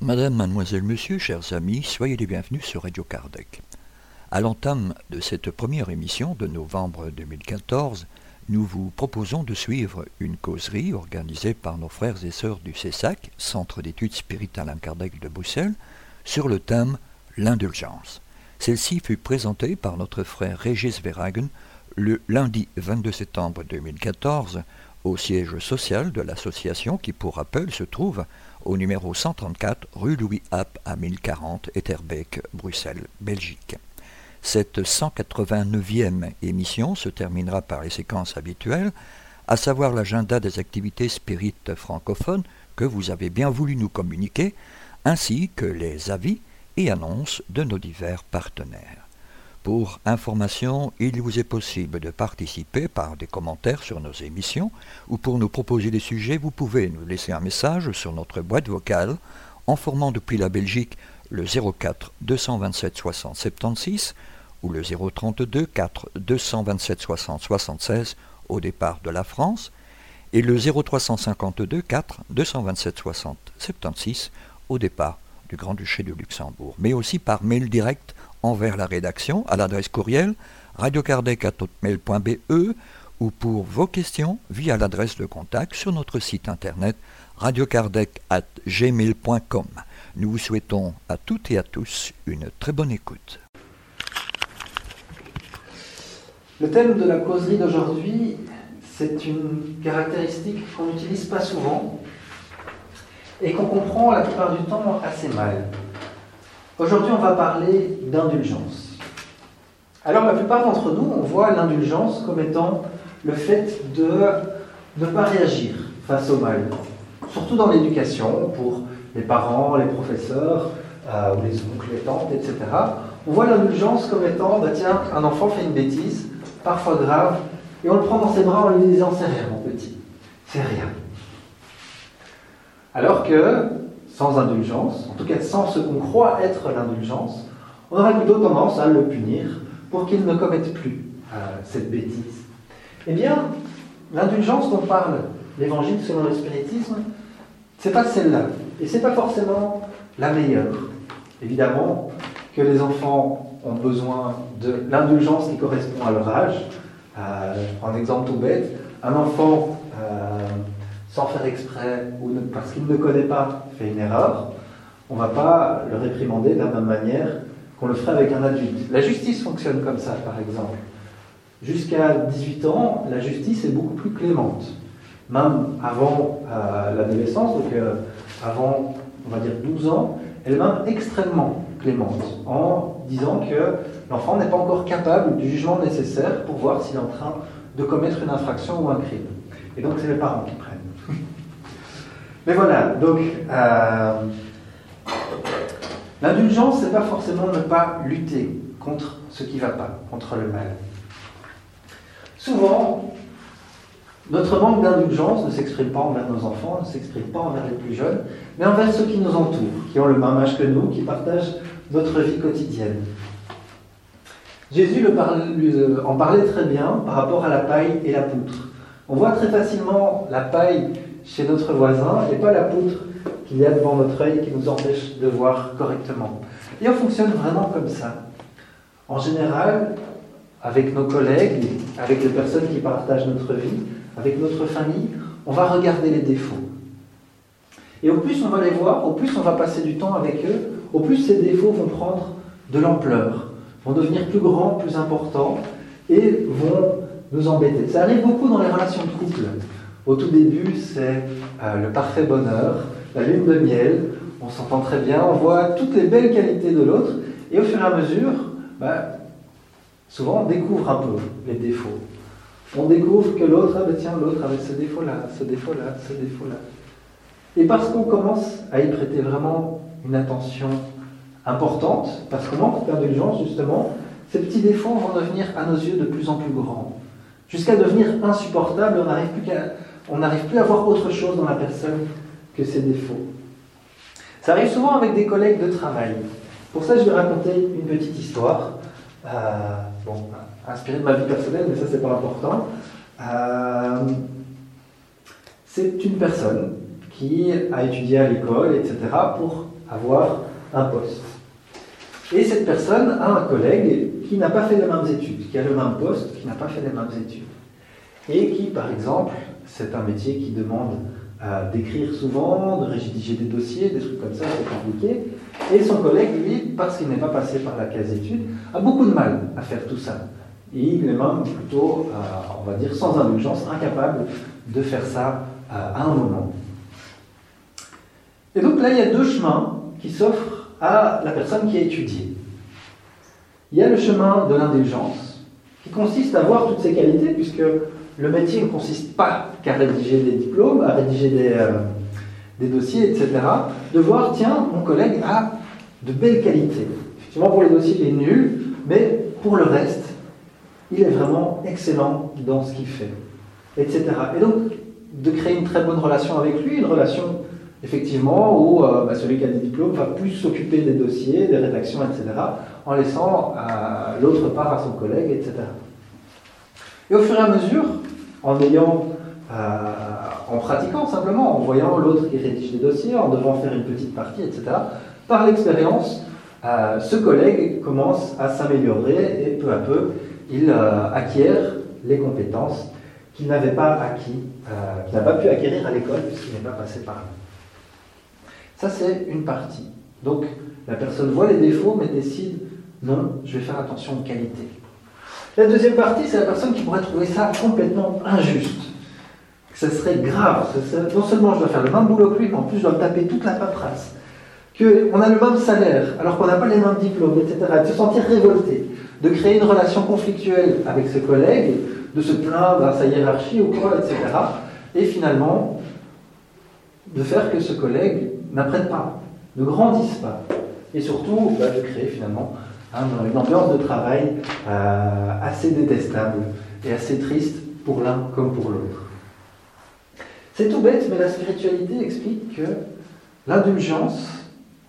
Madame, mademoiselle, monsieur, chers amis, soyez les bienvenus sur Radio Kardec. À l'entame de cette première émission de novembre 2014, nous vous proposons de suivre une causerie organisée par nos frères et sœurs du CESAC, Centre d'études spirituelles Alain Kardec de Bruxelles, sur le thème L'indulgence. Celle-ci fut présentée par notre frère Régis Verhagen le lundi 22 septembre 2014 au siège social de l'association qui, pour rappel, se trouve au numéro 134 rue Louis App à 1040 Etterbeek, Bruxelles, Belgique. Cette 189e émission se terminera par les séquences habituelles, à savoir l'agenda des activités spirites francophones que vous avez bien voulu nous communiquer, ainsi que les avis et annonces de nos divers partenaires. Pour information, il vous est possible de participer par des commentaires sur nos émissions ou pour nous proposer des sujets, vous pouvez nous laisser un message sur notre boîte vocale en formant depuis la Belgique le 04 227 60 76 ou le 032 4 227 60 76 au départ de la France et le 0352 4 227 60 76 au départ du Grand-Duché de Luxembourg, mais aussi par mail direct envers la rédaction à l'adresse courriel radiocardec.be ou pour vos questions via l'adresse de contact sur notre site internet radiocardec.gmail.com. Nous vous souhaitons à toutes et à tous une très bonne écoute. Le thème de la causerie d'aujourd'hui, c'est une caractéristique qu'on n'utilise pas souvent et qu'on comprend la plupart du temps assez mal. Aujourd'hui, on va parler d'indulgence. Alors, la plupart d'entre nous, on voit l'indulgence comme étant le fait de ne pas réagir face au mal, surtout dans l'éducation, pour les parents, les professeurs, euh, ou les oncles, les tantes, etc. On voit l'indulgence comme étant, bah tiens, un enfant fait une bêtise, parfois grave, et on le prend dans ses bras en lui disant c'est rien, mon petit, c'est rien. Alors que, sans indulgence, en tout cas sans ce qu'on croit être l'indulgence, on aurait plutôt tendance à le punir pour qu'il ne commette plus euh, cette bêtise. Eh bien, l'indulgence dont parle l'évangile selon le spiritisme, c'est pas celle-là. Et c'est pas forcément la meilleure. Évidemment que les enfants ont besoin de l'indulgence qui correspond à leur âge. Euh, un exemple tout bête. Un enfant, euh, sans faire exprès ou parce qu'il ne connaît pas, fait une erreur. On ne va pas le réprimander de la même manière qu'on le ferait avec un adulte. La justice fonctionne comme ça, par exemple. Jusqu'à 18 ans, la justice est beaucoup plus clémente. Même avant euh, l'adolescence, donc euh, avant, on va dire 12 ans, elle est même extrêmement clémente, en disant que l'enfant n'est pas encore capable du jugement nécessaire pour voir s'il est en train de commettre une infraction ou un crime. Et donc c'est les parents qui prennent. Mais voilà, donc euh, l'indulgence, c'est pas forcément ne pas lutter contre ce qui ne va pas, contre le mal. Souvent, notre manque d'indulgence ne s'exprime pas envers nos enfants, ne s'exprime pas envers les plus jeunes, mais envers ceux qui nous entourent, qui ont le même âge que nous, qui partagent notre vie quotidienne. Jésus en parlait très bien par rapport à la paille et la poutre. On voit très facilement la paille chez notre voisin et pas la poutre qu'il y a devant notre œil qui nous empêche de voir correctement. Et on fonctionne vraiment comme ça. En général, avec nos collègues, avec les personnes qui partagent notre vie, avec notre famille, on va regarder les défauts. Et au plus on va les voir, au plus on va passer du temps avec eux, au plus ces défauts vont prendre de l'ampleur, vont devenir plus grands, plus importants, et vont nous embêter. Ça arrive beaucoup dans les relations de couple. Au tout début, c'est euh, le parfait bonheur, la lune de miel, on s'entend très bien, on voit toutes les belles qualités de l'autre, et au fur et à mesure, bah, souvent on découvre un peu les défauts. On découvre que l'autre, ah ben tiens, l'autre avait ce défaut-là, ce défaut-là, ce défaut-là. Et parce qu'on commence à y prêter vraiment une attention importante, parce qu'on manque d'indulgence, justement, ces petits défauts vont devenir à nos yeux de plus en plus grands, jusqu'à devenir insupportables, on n'arrive plus n'arrive plus à voir autre chose dans la personne que ses défauts. Ça arrive souvent avec des collègues de travail. Pour ça, je vais raconter une petite histoire. Euh, bon, inspirée de ma vie personnelle, mais ça, c'est pas important. Euh, c'est une personne qui a étudié à l'école, etc., pour avoir un poste. Et cette personne a un collègue qui n'a pas fait les mêmes études, qui a le même poste, qui n'a pas fait les mêmes études. Et qui, par exemple, c'est un métier qui demande d'écrire souvent, de rédiger des dossiers, des trucs comme ça, c'est compliqué. Et son collègue, lui, parce qu'il n'est pas passé par la case études, a beaucoup de mal à faire tout ça. Et il est même plutôt, euh, on va dire, sans indulgence, incapable de faire ça euh, à un moment. Et donc là, il y a deux chemins qui s'offrent à la personne qui a étudié. Il y a le chemin de l'indulgence, qui consiste à voir toutes ses qualités, puisque le métier ne consiste pas qu'à rédiger des diplômes, à rédiger des, euh, des, dossiers, etc. De voir, tiens, mon collègue a de belles qualités. Effectivement, pour les dossiers, il est nul, mais pour le reste, il est vraiment excellent dans ce qu'il fait, etc. Et donc, de créer une très bonne relation avec lui, une relation effectivement, où euh, bah, celui qui a des diplômes va plus s'occuper des dossiers, des rédactions, etc., en laissant euh, l'autre part à son collègue, etc. Et au fur et à mesure, en ayant, euh, en pratiquant simplement, en voyant l'autre qui rédige des dossiers, en devant faire une petite partie, etc., par l'expérience, ce collègue commence à s'améliorer et peu à peu, il acquiert les compétences qu'il n'avait pas acquis, qu'il n'a pas pu acquérir à l'école puisqu'il n'est pas passé par là. Ça, c'est une partie. Donc, la personne voit les défauts, mais décide, non, je vais faire attention aux qualités. La deuxième partie, c'est la personne qui pourrait trouver ça complètement injuste. Ce serait grave. non seulement je dois faire le même boulot que lui, mais en plus je dois taper toute la paperasse. Qu'on a le même salaire, alors qu'on n'a pas les mêmes diplômes, etc. De se sentir révolté. De créer une relation conflictuelle avec ses collègues, de se plaindre à sa hiérarchie ou quoi, etc. Et finalement, de faire que ce collègue n'apprennent pas, ne grandissent pas. Et surtout, bah, de créer finalement une ambiance de travail euh, assez détestable et assez triste pour l'un comme pour l'autre. C'est tout bête, mais la spiritualité explique que l'indulgence,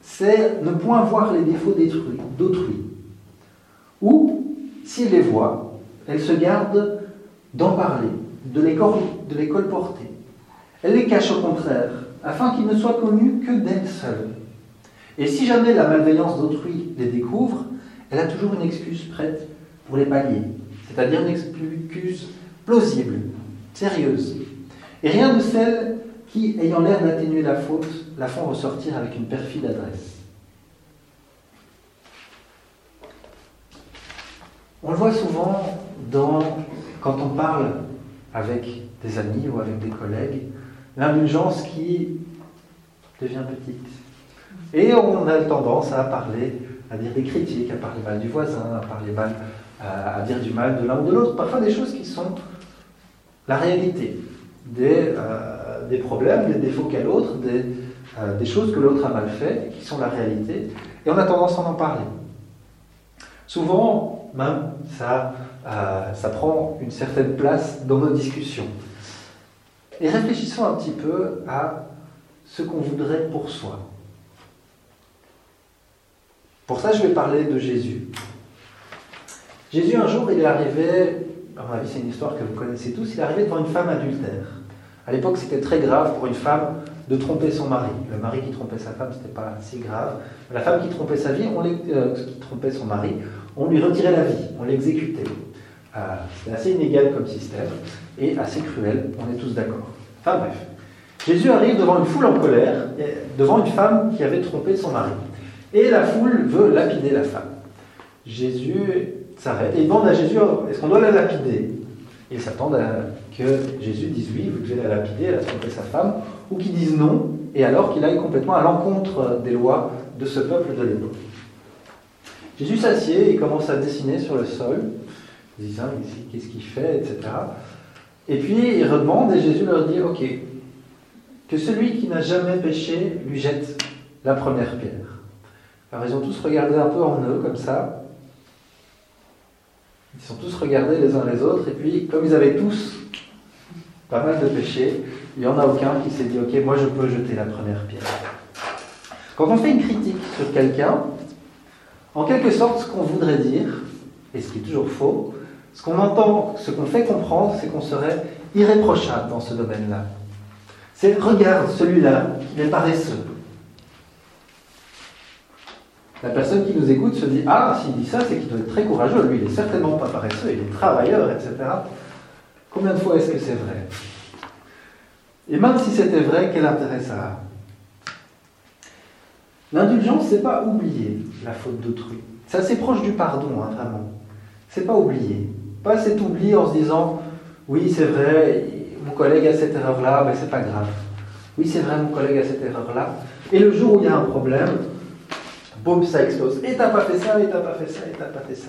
c'est ne point voir les défauts d'autrui. Ou, s'il les voit, elle se garde d'en parler, de les colporter. Elle les cache au contraire, afin qu'ils ne soient connus que d'elle seule. Et si jamais la malveillance d'autrui les découvre, elle a toujours une excuse prête pour les pallier, c'est-à-dire une excuse plausible, sérieuse, et rien de celle qui, ayant l'air d'atténuer la faute, la font ressortir avec une perfide adresse. On le voit souvent quand on parle avec des amis ou avec des collègues, l'indulgence qui devient petite. Et on a tendance à parler, à dire des critiques, à parler mal du voisin, à parler mal, à, dire du mal de l'un ou de l'autre. Parfois des choses qui sont la réalité, des, euh, des problèmes, des défauts qu'a l'autre, des, euh, des choses que l'autre a mal fait, qui sont la réalité. Et on a tendance à en parler. Souvent, même, ça, euh, ça prend une certaine place dans nos discussions. Et réfléchissons un petit peu à ce qu'on voudrait pour soi. Pour ça, je vais parler de Jésus. Jésus, un jour, il est arrivé, à mon avis, c'est une histoire que vous connaissez tous, il arrivé devant une femme adultère. À l'époque, c'était très grave pour une femme de tromper son mari. Le mari qui trompait sa femme, ce n'était pas si grave. La femme qui trompait sa vie, euh, qui trompait son mari, on lui retirait la vie, on l'exécutait. Euh, c'est assez inégal comme système et assez cruel, on est tous d'accord. Enfin bref. Jésus arrive devant une foule en colère, devant une femme qui avait trompé son mari. Et la foule veut lapider la femme. Jésus s'arrête et demande à Jésus est-ce qu'on doit la lapider? Ils s'attendent à que Jésus dise oui, vous devez la lapider, elle a trompé sa femme, ou qu'il dise non, et alors qu'il aille complètement à l'encontre des lois de ce peuple de l'époque. Jésus s'assied et commence à dessiner sur le sol disant qu'est-ce qu'il fait, etc. Et puis il redemande et Jésus leur dit, ok, que celui qui n'a jamais péché lui jette la première pierre. Alors ils ont tous regardé un peu en eux comme ça. Ils sont tous regardés les uns les autres et puis comme ils avaient tous pas mal de péchés, il n'y en a aucun qui s'est dit Ok, moi je peux jeter la première pierre. Quand on fait une critique sur quelqu'un, en quelque sorte, ce qu'on voudrait dire, et ce qui est toujours faux, ce qu'on entend, ce qu'on fait comprendre, c'est qu'on serait irréprochable dans ce domaine-là. C'est regarde celui-là, il est paresseux. La personne qui nous écoute se dit Ah, s'il dit ça, c'est qu'il doit être très courageux. Lui, il n'est certainement pas paresseux, il est travailleur, etc. Combien de fois est-ce que c'est vrai? Et même si c'était vrai, quel intérêt ça a? L'indulgence, c'est pas oublier la faute d'autrui. C'est assez proche du pardon, hein, vraiment. C'est pas oublier. Pas cet oubli en se disant oui, c'est vrai, mon collègue a cette erreur-là, mais c'est pas grave. Oui, c'est vrai, mon collègue a cette erreur-là. Et le jour où il y a un problème, boum, ça explose. Et t'as pas fait ça, et t'as pas fait ça, et t'as pas fait ça.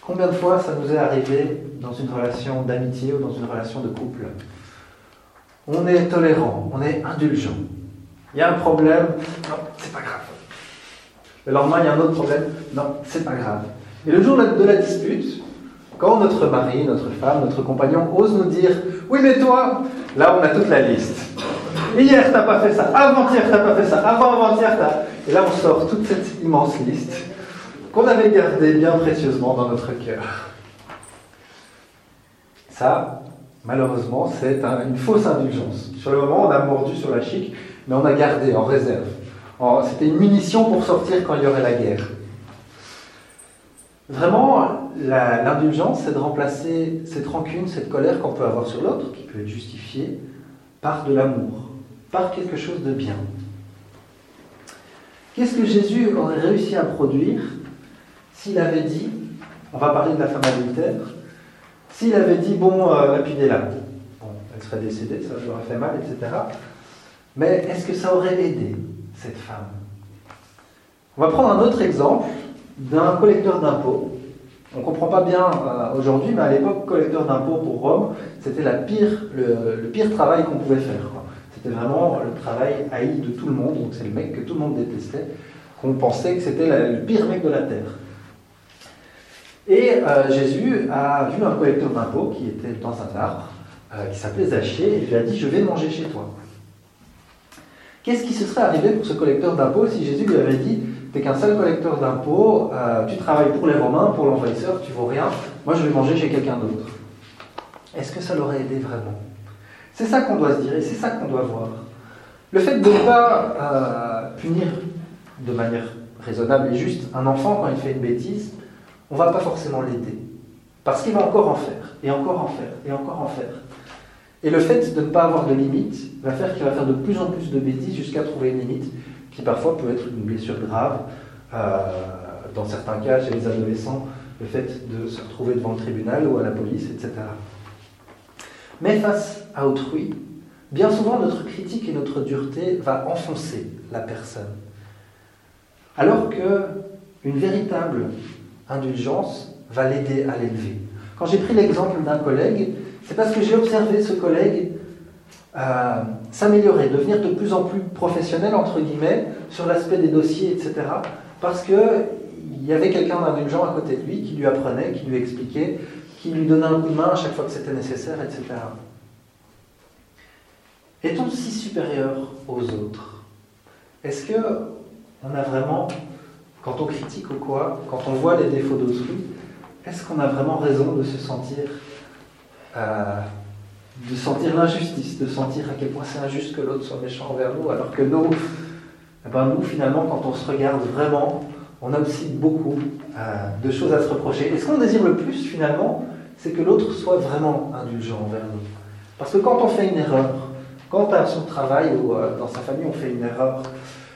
Combien de fois ça nous est arrivé dans une relation d'amitié ou dans une relation de couple On est tolérant, on est indulgent. Il y a un problème, non, c'est pas grave. Le lendemain, il y a un autre problème, non, c'est pas grave. Et le jour de la dispute, quand notre mari, notre femme, notre compagnon ose nous dire Oui, mais toi, là on a toute la liste. Hier, t'as pas fait ça. Avant-hier, t'as pas fait ça. Avant-avant-hier, t'as. Et là, on sort toute cette immense liste qu'on avait gardée bien précieusement dans notre cœur. Ça, malheureusement, c'est une fausse indulgence. Sur le moment, on a mordu sur la chic, mais on a gardé en réserve. C'était une munition pour sortir quand il y aurait la guerre. Vraiment, l'indulgence, c'est de remplacer cette rancune, cette colère qu'on peut avoir sur l'autre, qui peut être justifiée, par de l'amour, par quelque chose de bien. Qu'est-ce que Jésus aurait réussi à produire s'il avait dit, on va parler de la femme adultère, s'il avait dit, bon, euh, lapidez-la. Elle serait décédée, ça lui aurait fait mal, etc. Mais est-ce que ça aurait aidé cette femme? On va prendre un autre exemple d'un collecteur d'impôts. On ne comprend pas bien euh, aujourd'hui, mais à l'époque, collecteur d'impôts pour Rome, c'était pire, le, pire travail qu'on pouvait faire. C'était vraiment le travail haï de tout le monde, donc c'est le mec que tout le monde détestait, qu'on pensait que c'était le pire mec de la terre. Et euh, Jésus a vu un collecteur d'impôts qui était dans un arbre, euh, qui s'appelait Zachée, et lui a dit Je vais manger chez toi. Qu'est-ce qui se serait arrivé pour ce collecteur d'impôts si Jésus lui avait dit T'es qu'un seul collecteur d'impôts, euh, tu travailles pour les Romains, pour l'envahisseur, tu vaux rien, moi je vais manger chez quelqu'un d'autre Est-ce que ça l'aurait aidé vraiment? C'est ça qu'on doit se dire et c'est ça qu'on doit voir. Le fait de ne pas euh, punir de manière raisonnable et juste un enfant quand il fait une bêtise, on ne va pas forcément l'aider. Parce qu'il va encore en faire, et encore en faire, et encore en faire. Et le fait de ne pas avoir de limite va faire qu'il va faire de plus en plus de bêtises jusqu'à trouver une limite qui parfois peut être une blessure grave. Euh, dans certains cas, chez les adolescents, le fait de se retrouver devant le tribunal ou à la police, etc. Mais face à autrui, bien souvent notre critique et notre dureté va enfoncer la personne. Alors que une véritable indulgence va l'aider à l'élever. Quand j'ai pris l'exemple d'un collègue, c'est parce que j'ai observé ce collègue euh, s'améliorer, devenir de plus en plus professionnel, entre guillemets, sur l'aspect des dossiers, etc. Parce qu'il y avait quelqu'un d'indulgent à côté de lui qui lui apprenait, qui lui expliquait, qui lui donnait un coup de main à chaque fois que c'était nécessaire, etc. Est-on si supérieur aux autres? Est-ce que on a vraiment, quand on critique ou quoi, quand on voit les défauts d'autrui, est-ce qu'on a vraiment raison de se sentir euh, de sentir l'injustice, de sentir à quel point c'est injuste que l'autre soit méchant envers nous, alors que nous, eh ben nous finalement, quand on se regarde vraiment, on a aussi beaucoup euh, de choses à se reprocher. Et ce qu'on désire le plus finalement, c'est que l'autre soit vraiment indulgent envers nous. Parce que quand on fait une erreur, quand à son travail ou euh, dans sa famille on fait une erreur,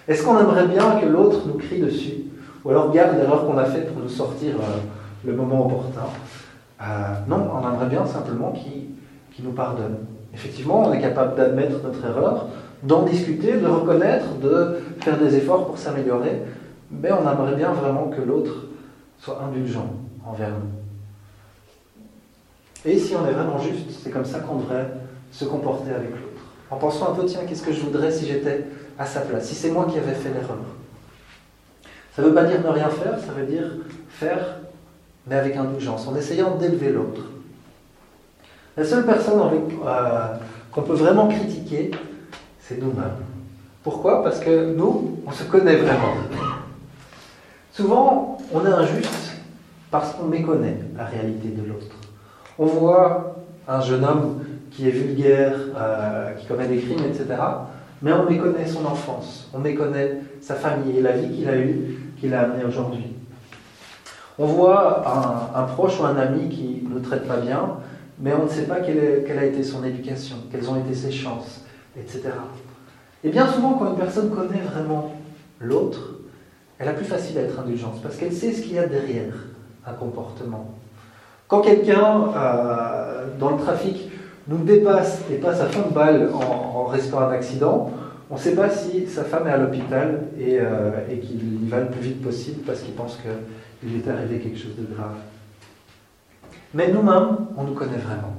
est-ce qu'on aimerait bien que l'autre nous crie dessus Ou alors garde l'erreur qu'on a faite pour nous sortir euh, le moment opportun? Non, on aimerait bien simplement qu'il nous pardonne. Effectivement, on est capable d'admettre notre erreur, d'en discuter, de reconnaître, de faire des efforts pour s'améliorer, mais on aimerait bien vraiment que l'autre soit indulgent envers nous. Et si on est vraiment juste, c'est comme ça qu'on devrait se comporter avec l'autre. En pensant un peu, tiens, qu'est-ce que je voudrais si j'étais à sa place, si c'est moi qui avais fait l'erreur? Ça ne veut pas dire ne rien faire, ça veut dire faire, mais avec indulgence, en essayant d'élever l'autre. La seule personne euh, qu'on peut vraiment critiquer, c'est nous-mêmes. Pourquoi? Parce que nous, on se connaît vraiment. Souvent, on est injuste parce qu'on méconnaît la réalité de l'autre. On voit un jeune homme qui est vulgaire, euh, qui commet des crimes, etc. Mais on méconnaît son enfance, on méconnaît sa famille et la vie qu'il a eue, qu'il a amenée aujourd'hui. On voit un, proche ou un ami qui ne traite pas bien, mais on ne sait pas quelle, a été son éducation, quelles ont été ses chances, etc. Et bien souvent, quand une personne connaît vraiment l'autre, elle a plus facile à être indulgente, parce qu'elle sait ce qu'il y a derrière un comportement. Quand quelqu'un, euh, dans le trafic, nous dépasse et passe à fond de balle en, restant un accident, on ne sait pas si sa femme est à l'hôpital et, euh, et qu'il y va le plus vite possible parce qu'il pense qu'il est arrivé quelque chose de grave. Mais nous-mêmes, on nous connaît vraiment.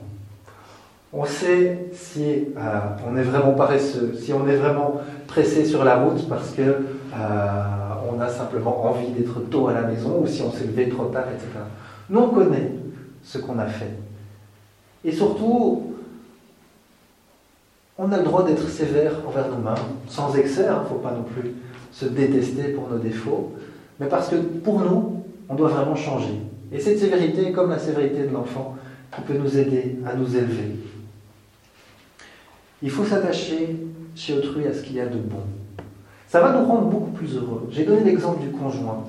On sait si euh, on est vraiment paresseux, si on est vraiment pressé sur la route parce que on a simplement envie d'être tôt à la maison ou si on s'est levé trop tard, etc. Nous, on connaît ce qu'on a fait. Et surtout, on a le droit d'être sévère envers nous-mêmes, sans excès, il hein, ne faut pas non plus se détester pour nos défauts, mais parce que pour nous, on doit vraiment changer. Et cette sévérité, comme la sévérité de l'enfant, qui peut nous aider à nous élever. Il faut s'attacher chez autrui à ce qu'il y a de bon. Ça va nous rendre beaucoup plus heureux. J'ai donné l'exemple du conjoint,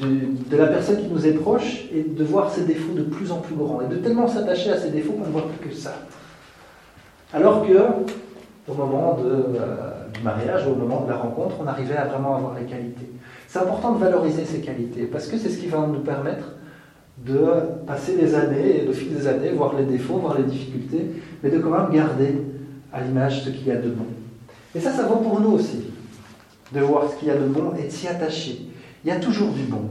de la personne qui nous est proche, et de voir ses défauts de plus en plus grands, et de tellement s'attacher à ses défauts qu'on ne voit plus que ça. Alors que, au moment euh, du mariage, au moment de la rencontre, on arrivait à vraiment avoir les qualités. C'est important de valoriser ces qualités, parce que c'est ce qui va nous permettre de passer des années, de fil des années, voir les défauts, voir les difficultés, mais de quand même garder à l'image ce qu'il y a de bon. Et ça, ça vaut pour nous aussi de voir ce qu'il y a de bon et de s'y attacher. Il y a toujours du bon.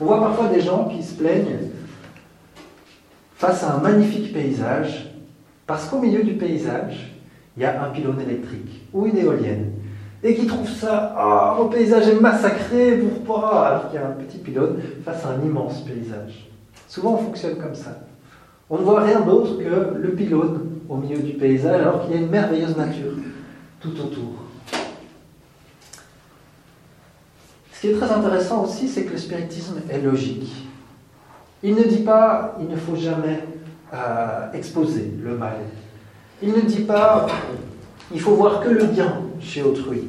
On voit parfois des gens qui se plaignent face à un magnifique paysage, parce qu'au milieu du paysage, il y a un pylône électrique ou une éolienne, et qui trouvent ça, oh, mon paysage est massacré, pourquoi Alors qu'il y a un petit pylône face à un immense paysage. Souvent, on fonctionne comme ça. On ne voit rien d'autre que le pylône au milieu du paysage, alors qu'il y a une merveilleuse nature tout autour. Ce qui est très intéressant aussi, c'est que le spiritisme est logique. Il ne dit pas il ne faut jamais euh, exposer le mal. Il ne dit pas il faut voir que le bien chez autrui.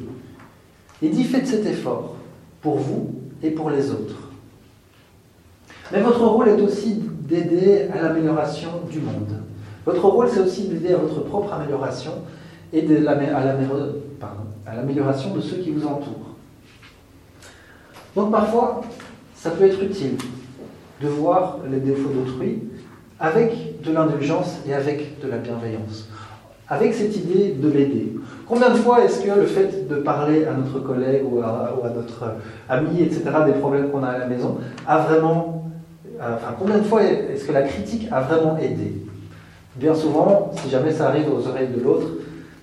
Il dit faites cet effort pour vous et pour les autres. Mais votre rôle est aussi d'aider à l'amélioration du monde. Votre rôle, c'est aussi d'aider à votre propre amélioration et à l'amélioration de ceux qui vous entourent. Donc parfois, ça peut être utile de voir les défauts d'autrui avec de l'indulgence et avec de la bienveillance, avec cette idée de l'aider. Combien de fois est-ce que le fait de parler à notre collègue ou à, notre ami, etc., des problèmes qu'on a à la maison, a vraiment... Euh, enfin, combien de fois est-ce que la critique a vraiment aidé? Bien souvent, si jamais ça arrive aux oreilles de l'autre,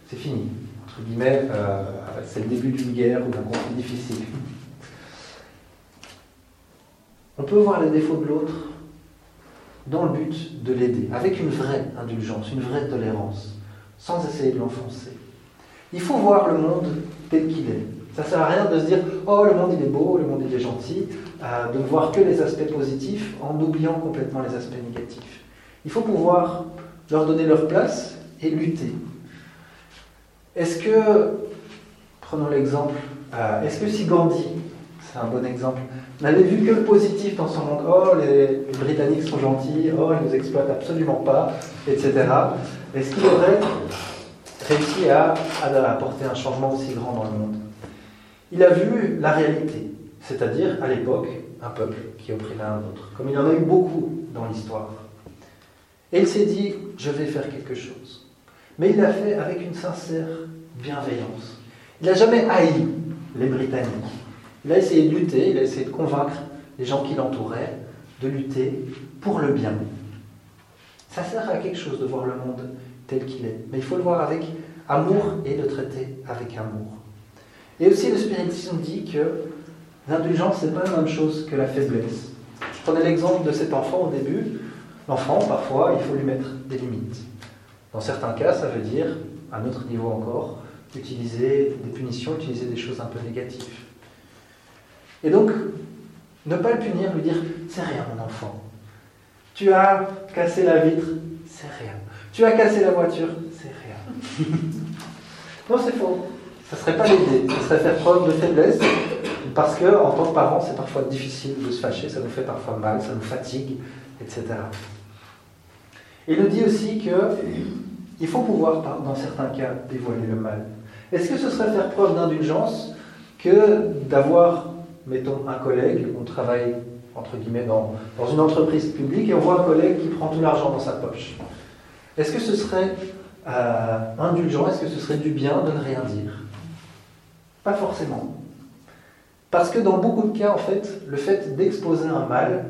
c'est fini. Entre guillemets, euh, c'est le début d'une guerre ou d'un conflit difficile. On peut voir les défauts de l'autre dans le but de l'aider, avec une vraie indulgence, une vraie tolérance, sans essayer de l'enfoncer. Il faut voir le monde tel qu'il est. Ça ne sert à rien de se dire Oh, le monde il est beau, le monde il est gentil, euh, de voir que les aspects positifs en oubliant complètement les aspects négatifs. Il faut pouvoir leur donner leur place et lutter. Est-ce que, prenons l'exemple, euh, est-ce que si Gandhi, c'est un bon exemple, n'avait vu que le positif dans son monde. Oh, les, Britanniques sont gentils, oh, ils nous exploitent absolument pas, etc. Est-ce qu'il aurait réussi à, apporter un changement aussi grand dans le monde Il a vu la réalité, c'est-à-dire à, l'époque un peuple qui opprimait un autre, comme il en a eu beaucoup dans l'histoire. Et il s'est dit, je vais faire quelque chose. Mais il l'a fait avec une sincère bienveillance. Il n'a jamais haï les Britanniques. Il a essayé de lutter, il a essayé de convaincre les gens qui l'entouraient de lutter pour le bien. Ça sert à quelque chose de voir le monde tel qu'il est, mais il faut le voir avec amour et le traiter avec amour. Et aussi le spiritisme dit que l'indulgence, n'est pas la même chose que la faiblesse. Je prenais l'exemple de cet enfant au début. L'enfant, parfois, il faut lui mettre des limites. Dans certains cas, ça veut dire, à un autre niveau encore, utiliser des punitions, utiliser des choses un peu négatives. Et donc, ne pas le punir, lui dire C'est rien, mon enfant. Tu as cassé la vitre, c'est rien. Tu as cassé la voiture, c'est rien. non, c'est faux. Ça ne serait pas l'aider, ça serait faire preuve de faiblesse, parce que en tant que parent, c'est parfois difficile de se fâcher, ça nous fait parfois mal, ça nous fatigue, etc. Il nous dit aussi qu'il faut pouvoir, dans certains cas, dévoiler le mal. Est-ce que ce serait faire preuve d'indulgence que d'avoir, mettons, un collègue, on travaille entre guillemets dans, dans, une entreprise publique et on voit un collègue qui prend tout l'argent dans sa poche? Est-ce que ce serait euh, indulgent? Est-ce que ce serait du bien de ne rien dire? Pas forcément. Parce que dans beaucoup de cas, en fait, le fait d'exposer un mal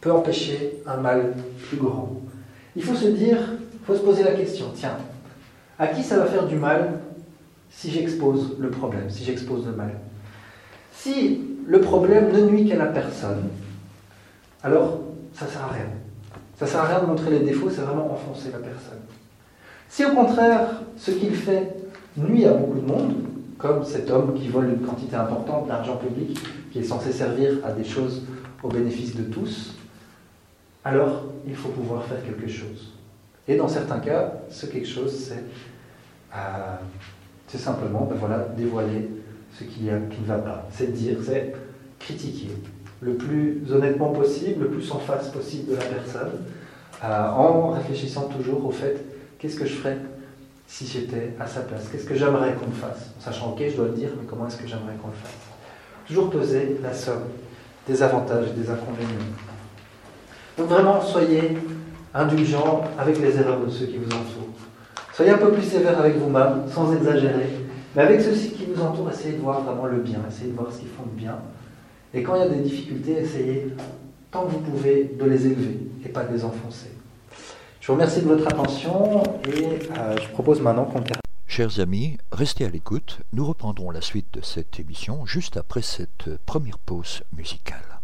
peut empêcher un mal plus grand. Il faut se dire, il faut se poser la question, tiens, à qui ça va faire du mal si j'expose le problème, si j'expose le mal? Si le problème ne nuit qu'à la personne, alors ça ne sert à rien. Ça ne sert à rien de montrer les défauts, c'est vraiment enfoncer la personne. Si au contraire, ce qu'il fait nuit à beaucoup de monde, comme cet homme qui vole une quantité importante d'argent public, qui est censé servir à des choses au bénéfice de tous, alors il faut pouvoir faire quelque chose. Et dans certains cas, ce quelque chose, c'est euh, simplement ben voilà, dévoiler ce qui, qui ne va pas. C'est dire, c'est critiquer le plus honnêtement possible, le plus en face possible de la personne, euh, en réfléchissant toujours au fait qu'est-ce que je ferais si j'étais à sa place? Qu'est-ce que j'aimerais qu'on me fasse? En sachant, ok, je dois le dire, mais comment est-ce que j'aimerais qu'on le fasse? Toujours peser la somme des avantages et des inconvénients. Donc vraiment, soyez indulgents avec les erreurs de ceux qui vous entourent. Soyez un peu plus sévère avec vous-même, sans exagérer. Mais avec ceux qui vous entourent, essayez de voir vraiment le bien, essayez de voir ce qu'ils font de bien. Et quand il y a des difficultés, essayez, tant que vous pouvez, de les élever et pas de les enfoncer. Je vous remercie de votre attention et euh, je propose maintenant qu'on termine. Chers amis, restez à l'écoute. Nous reprendrons la suite de cette émission juste après cette première pause musicale.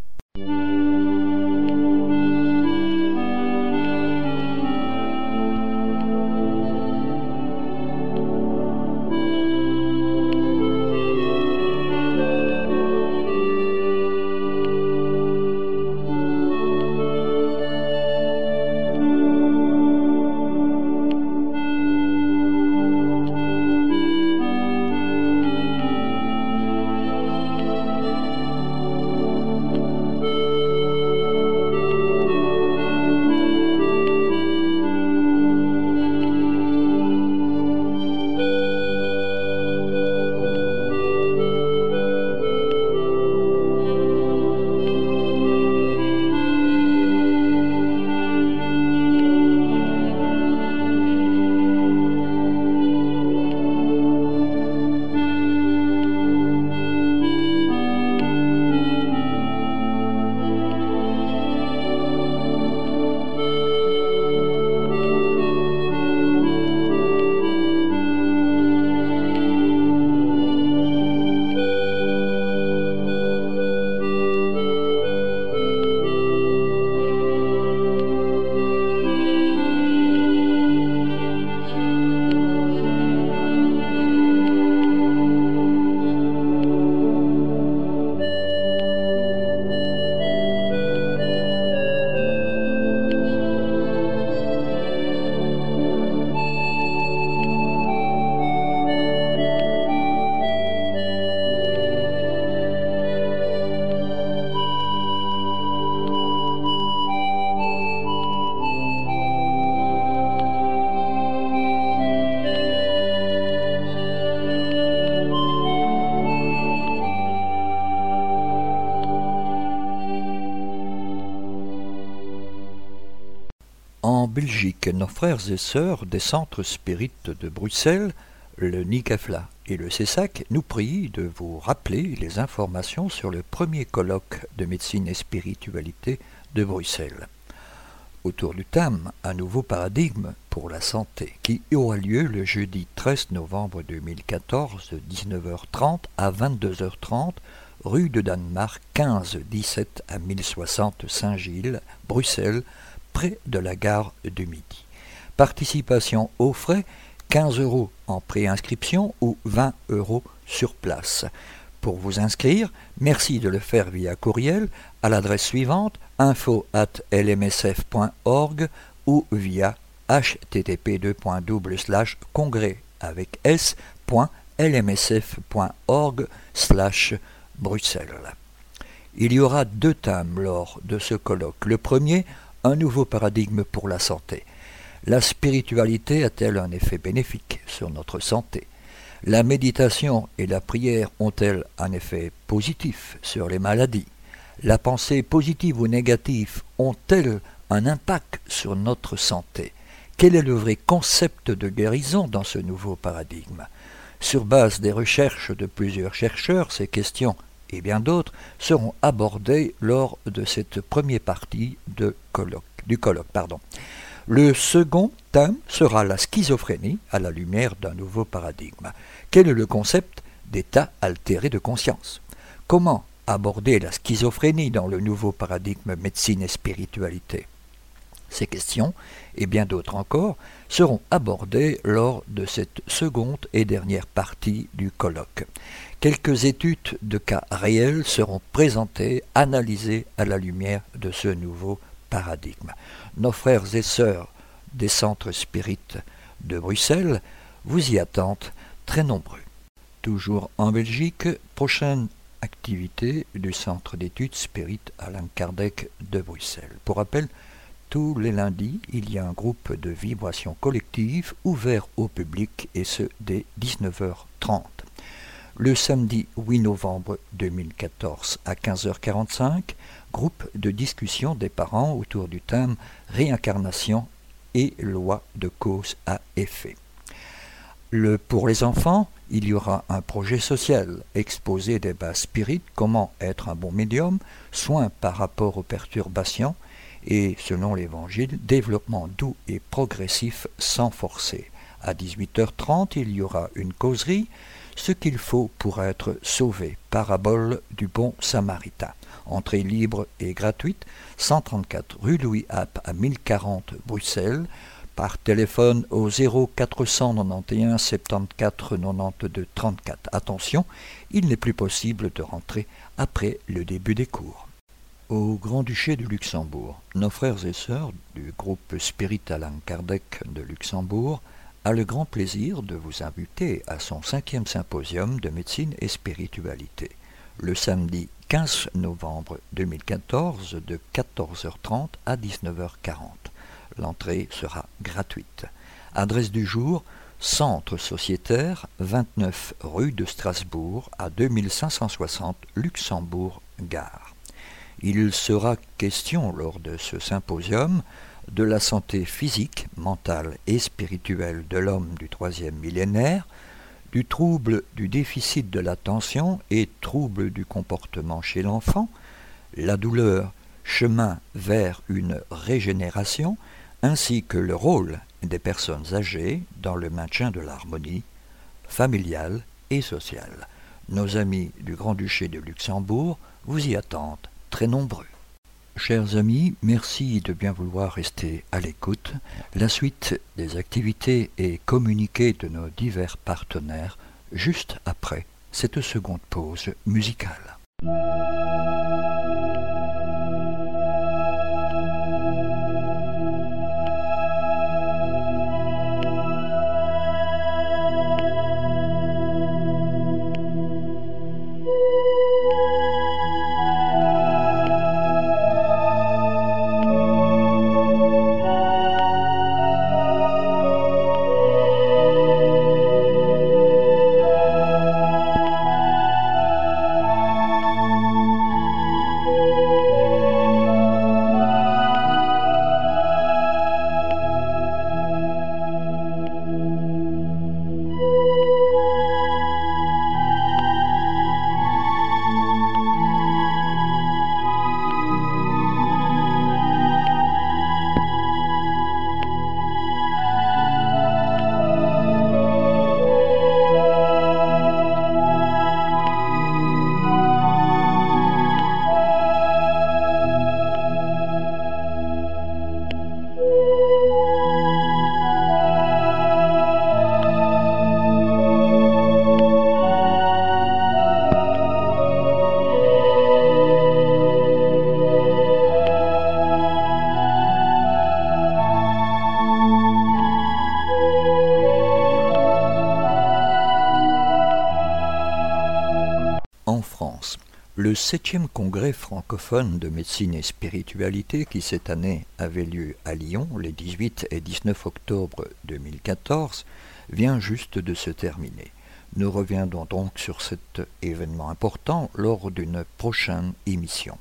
Nos frères et sœurs des centres spirites de Bruxelles, le NICAFLA et le CESAC, nous prient de vous rappeler les informations sur le premier colloque de médecine et spiritualité de Bruxelles. Autour du thème Un nouveau paradigme pour la santé, qui aura lieu le jeudi 13 novembre 2014 de 19h30 à 22h30 rue de Danemark 15 17 à 1060 Saint-Gilles, Bruxelles, près de la gare de Midi. Participation aux frais 15 euros en préinscription ou 20 euros sur place. Pour vous inscrire, merci de le faire via courriel à l'adresse suivante info at lmsf.org ou via http congrès avec s.lmsf.org Bruxelles. Il y aura deux thèmes lors de ce colloque. Le premier, un nouveau paradigme pour la santé. La spiritualité a-t-elle un effet bénéfique sur notre santé? La méditation et la prière ont-elles un effet positif sur les maladies? La pensée positive ou négative ont-elles un impact sur notre santé? Quel est le vrai concept de guérison dans ce nouveau paradigme? Sur base des recherches de plusieurs chercheurs, ces questions et bien d'autres seront abordés lors de cette première partie du colloque. Le second thème sera la schizophrénie à la lumière d'un nouveau paradigme. Quel est le concept d'état altéré de conscience? Comment aborder la schizophrénie dans le nouveau paradigme médecine et spiritualité? Ces questions, et bien d'autres encore, seront abordées lors de cette seconde et dernière partie du colloque. Quelques études de cas réels seront présentées, analysées à la lumière de ce nouveau paradigme. Nos frères et sœurs des centres spirites de Bruxelles vous y attendent très nombreux. Toujours en Belgique, prochaine activité du centre d'études spirites Alain Kardec de Bruxelles. Pour rappel, tous les lundis, il y a un groupe de vibration collective ouvert au public et ce dès 19h30 le samedi 8 novembre 2014 à 15h45, groupe de discussion des parents autour du thème Réincarnation et loi de cause à effet. Le, pour les enfants, il y aura un projet social, exposé des bases spirites, comment être un bon médium, soins par rapport aux perturbations, et selon l'Évangile, développement doux et progressif sans forcer. À 18h30, il y aura une causerie, ce qu'il faut pour être sauvé. Parabole du bon samaritain. Entrée libre et gratuite, 134 rue Louis App à 1040 Bruxelles, par téléphone au 0491 74 92 34. Attention, il n'est plus possible de rentrer après le début des cours. Au Grand-Duché du Luxembourg, nos frères et sœurs du groupe Spirit Alain Kardec de Luxembourg a le grand plaisir de vous inviter à son cinquième symposium de médecine et spiritualité, le samedi 15 novembre 2014 de 14h30 à 19h40. L'entrée sera gratuite. Adresse du jour Centre sociétaire 29 rue de Strasbourg à 2560 Luxembourg Gare. Il sera question lors de ce symposium de la santé physique, mentale et spirituelle de l'homme du troisième millénaire, du trouble du déficit de l'attention et trouble du comportement chez l'enfant, la douleur, chemin vers une régénération, ainsi que le rôle des personnes âgées dans le maintien de l'harmonie familiale et sociale. Nos amis du Grand-Duché de Luxembourg vous y attendent très nombreux. Chers amis, merci de bien vouloir rester à l'écoute. La suite des activités et communiqués de nos divers partenaires juste après cette seconde pause musicale. Le septième congrès francophone de médecine et spiritualité qui cette année avait lieu à Lyon les 18 et 19 octobre 2014 vient juste de se terminer. Nous reviendrons donc sur cet événement important lors d'une prochaine émission.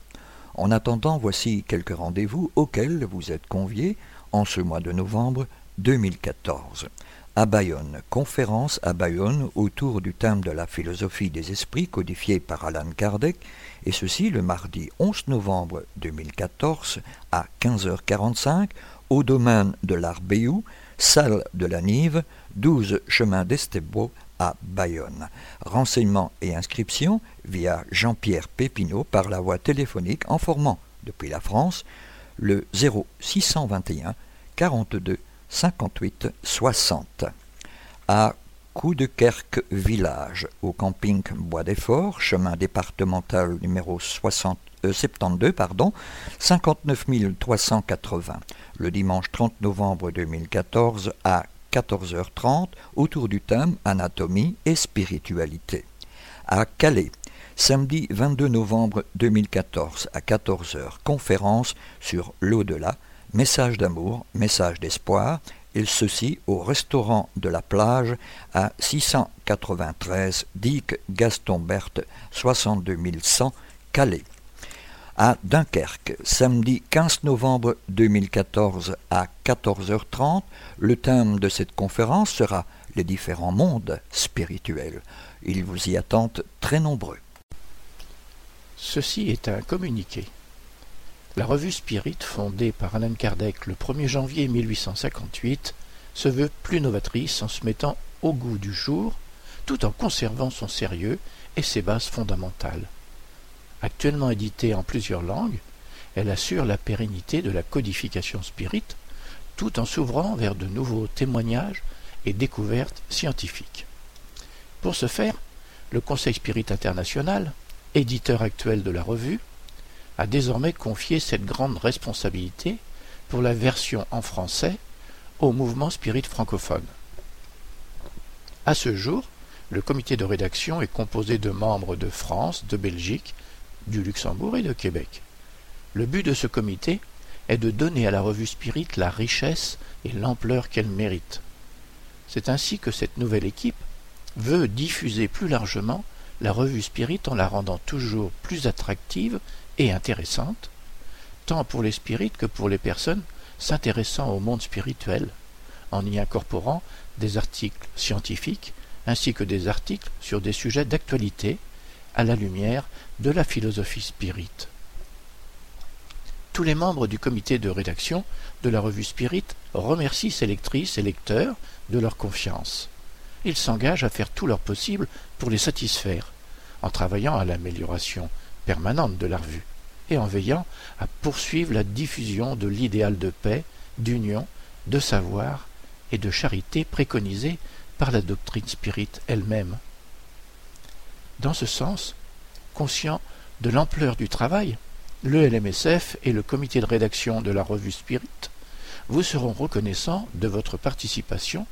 En attendant, voici quelques rendez-vous auxquels vous êtes conviés en ce mois de novembre 2014 à Bayonne. Conférence à Bayonne autour du thème de la philosophie des esprits codifié par Alan Kardec, et ceci le mardi 11 novembre 2014 à 15h45 au domaine de l'Arbéou, salle de la Nive, 12 chemin d'Estebo à Bayonne. Renseignements et inscriptions via Jean-Pierre Pépineau par la voie téléphonique en formant, depuis la France, le 0621 42 58 60. À Coudekerque Village, au camping Bois des Forts, chemin départemental numéro 60, 72, euh, pardon, 59 380, le dimanche 30 novembre 2014 à 14h30, autour du thème Anatomie et spiritualité. À Calais, samedi 22 novembre 2014 à 14h, conférence sur l'au-delà, Message d'amour, message d'espoir, et ceci au restaurant de la plage à 693 Dick Gaston Berthe, 62 100 Calais. À Dunkerque, samedi 15 novembre 2014 à 14h30, le thème de cette conférence sera les différents mondes spirituels. Ils vous y attendent très nombreux. Ceci est un communiqué. La revue Spirit, fondée par Alan Kardec le 1er janvier 1858, se veut plus novatrice en se mettant au goût du jour, tout en conservant son sérieux et ses bases fondamentales. Actuellement éditée en plusieurs langues, elle assure la pérennité de la codification spirit, tout en s'ouvrant vers de nouveaux témoignages et découvertes scientifiques. Pour ce faire, le Conseil Spirit International, éditeur actuel de la revue, a désormais confié cette grande responsabilité pour la version en français au mouvement spirit francophone. À ce jour, le comité de rédaction est composé de membres de France, de Belgique, du Luxembourg et de Québec. Le but de ce comité est de donner à la revue Spirit la richesse et l'ampleur qu'elle mérite. C'est ainsi que cette nouvelle équipe veut diffuser plus largement la revue Spirit en la rendant toujours plus attractive et intéressante, tant pour les spirites que pour les personnes s'intéressant au monde spirituel, en y incorporant des articles scientifiques ainsi que des articles sur des sujets d'actualité à la lumière de la philosophie spirite. Tous les membres du comité de rédaction de la revue Spirit remercient ses lectrices et lecteurs de leur confiance. Ils s'engagent à faire tout leur possible pour les satisfaire, en travaillant à l'amélioration permanente de la revue, et en veillant à poursuivre la diffusion de l'idéal de paix, d'union, de savoir et de charité préconisé par la doctrine spirite elle-même. Dans ce sens, conscient de l'ampleur du travail, le LMSF et le comité de rédaction de la revue Spirit vous seront reconnaissants de votre participation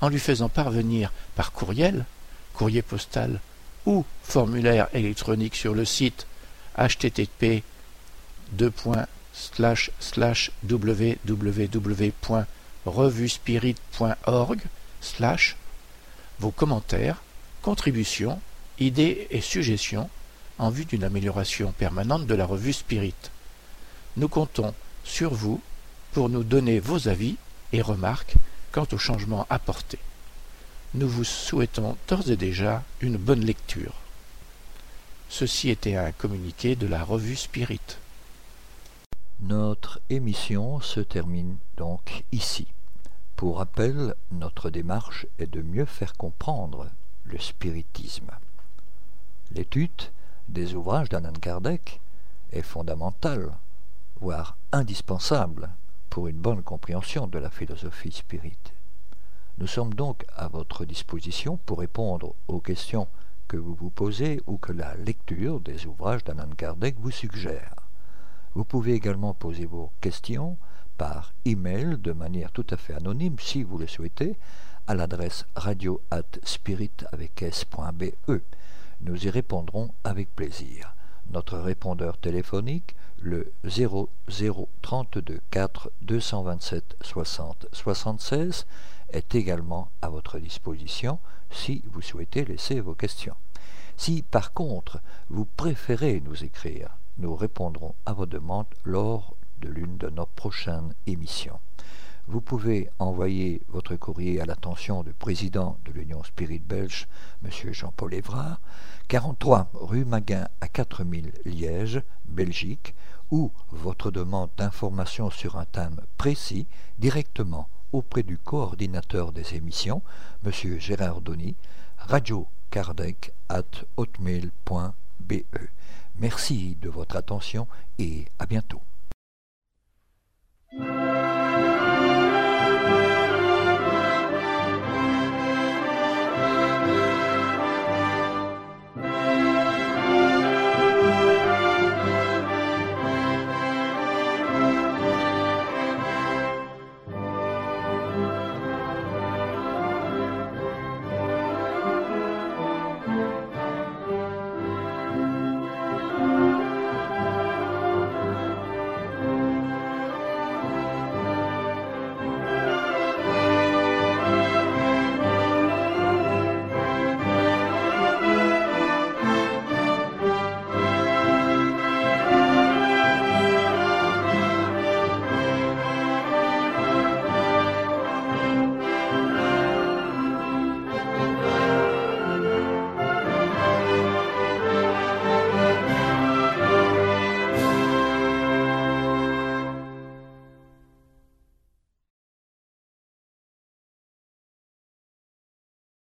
en lui faisant parvenir par courriel, courrier postal ou formulaire électronique sur le site http www.revuespirit.org vos commentaires, contributions, idées et suggestions en vue d'une amélioration permanente de la revue Spirit. Nous comptons sur vous pour nous donner vos avis et remarques quant aux changements apportés. Nous vous souhaitons d'ores et déjà une bonne lecture. Ceci était un communiqué de la revue Spirit. Notre émission se termine donc ici. Pour rappel, notre démarche est de mieux faire comprendre le spiritisme. L'étude des ouvrages d'Alan Kardec est fondamentale, voire indispensable pour une bonne compréhension de la philosophie spirite. Nous sommes donc à votre disposition pour répondre aux questions que vous vous posez ou que la lecture des ouvrages d'Alan Kardec vous suggère. Vous pouvez également poser vos questions par email de manière tout à fait anonyme si vous le souhaitez à l'adresse radio at spirit avec s.be. Nous y répondrons avec plaisir. Notre répondeur téléphonique, le 0032 4 227 60 76, est également à votre disposition si vous souhaitez laisser vos questions. Si par contre vous préférez nous écrire, nous répondrons à vos demandes lors de l'une de nos prochaines émissions. Vous pouvez envoyer votre courrier à l'attention du président de l'Union Spirit Belge, M. Jean-Paul Évrard, 43 rue Maguin à 4000 Liège, Belgique, ou votre demande d'information sur un thème précis directement auprès du coordinateur des émissions, M. Gérard Donny, radiocardec at hotmail.be. Merci de votre attention et à bientôt.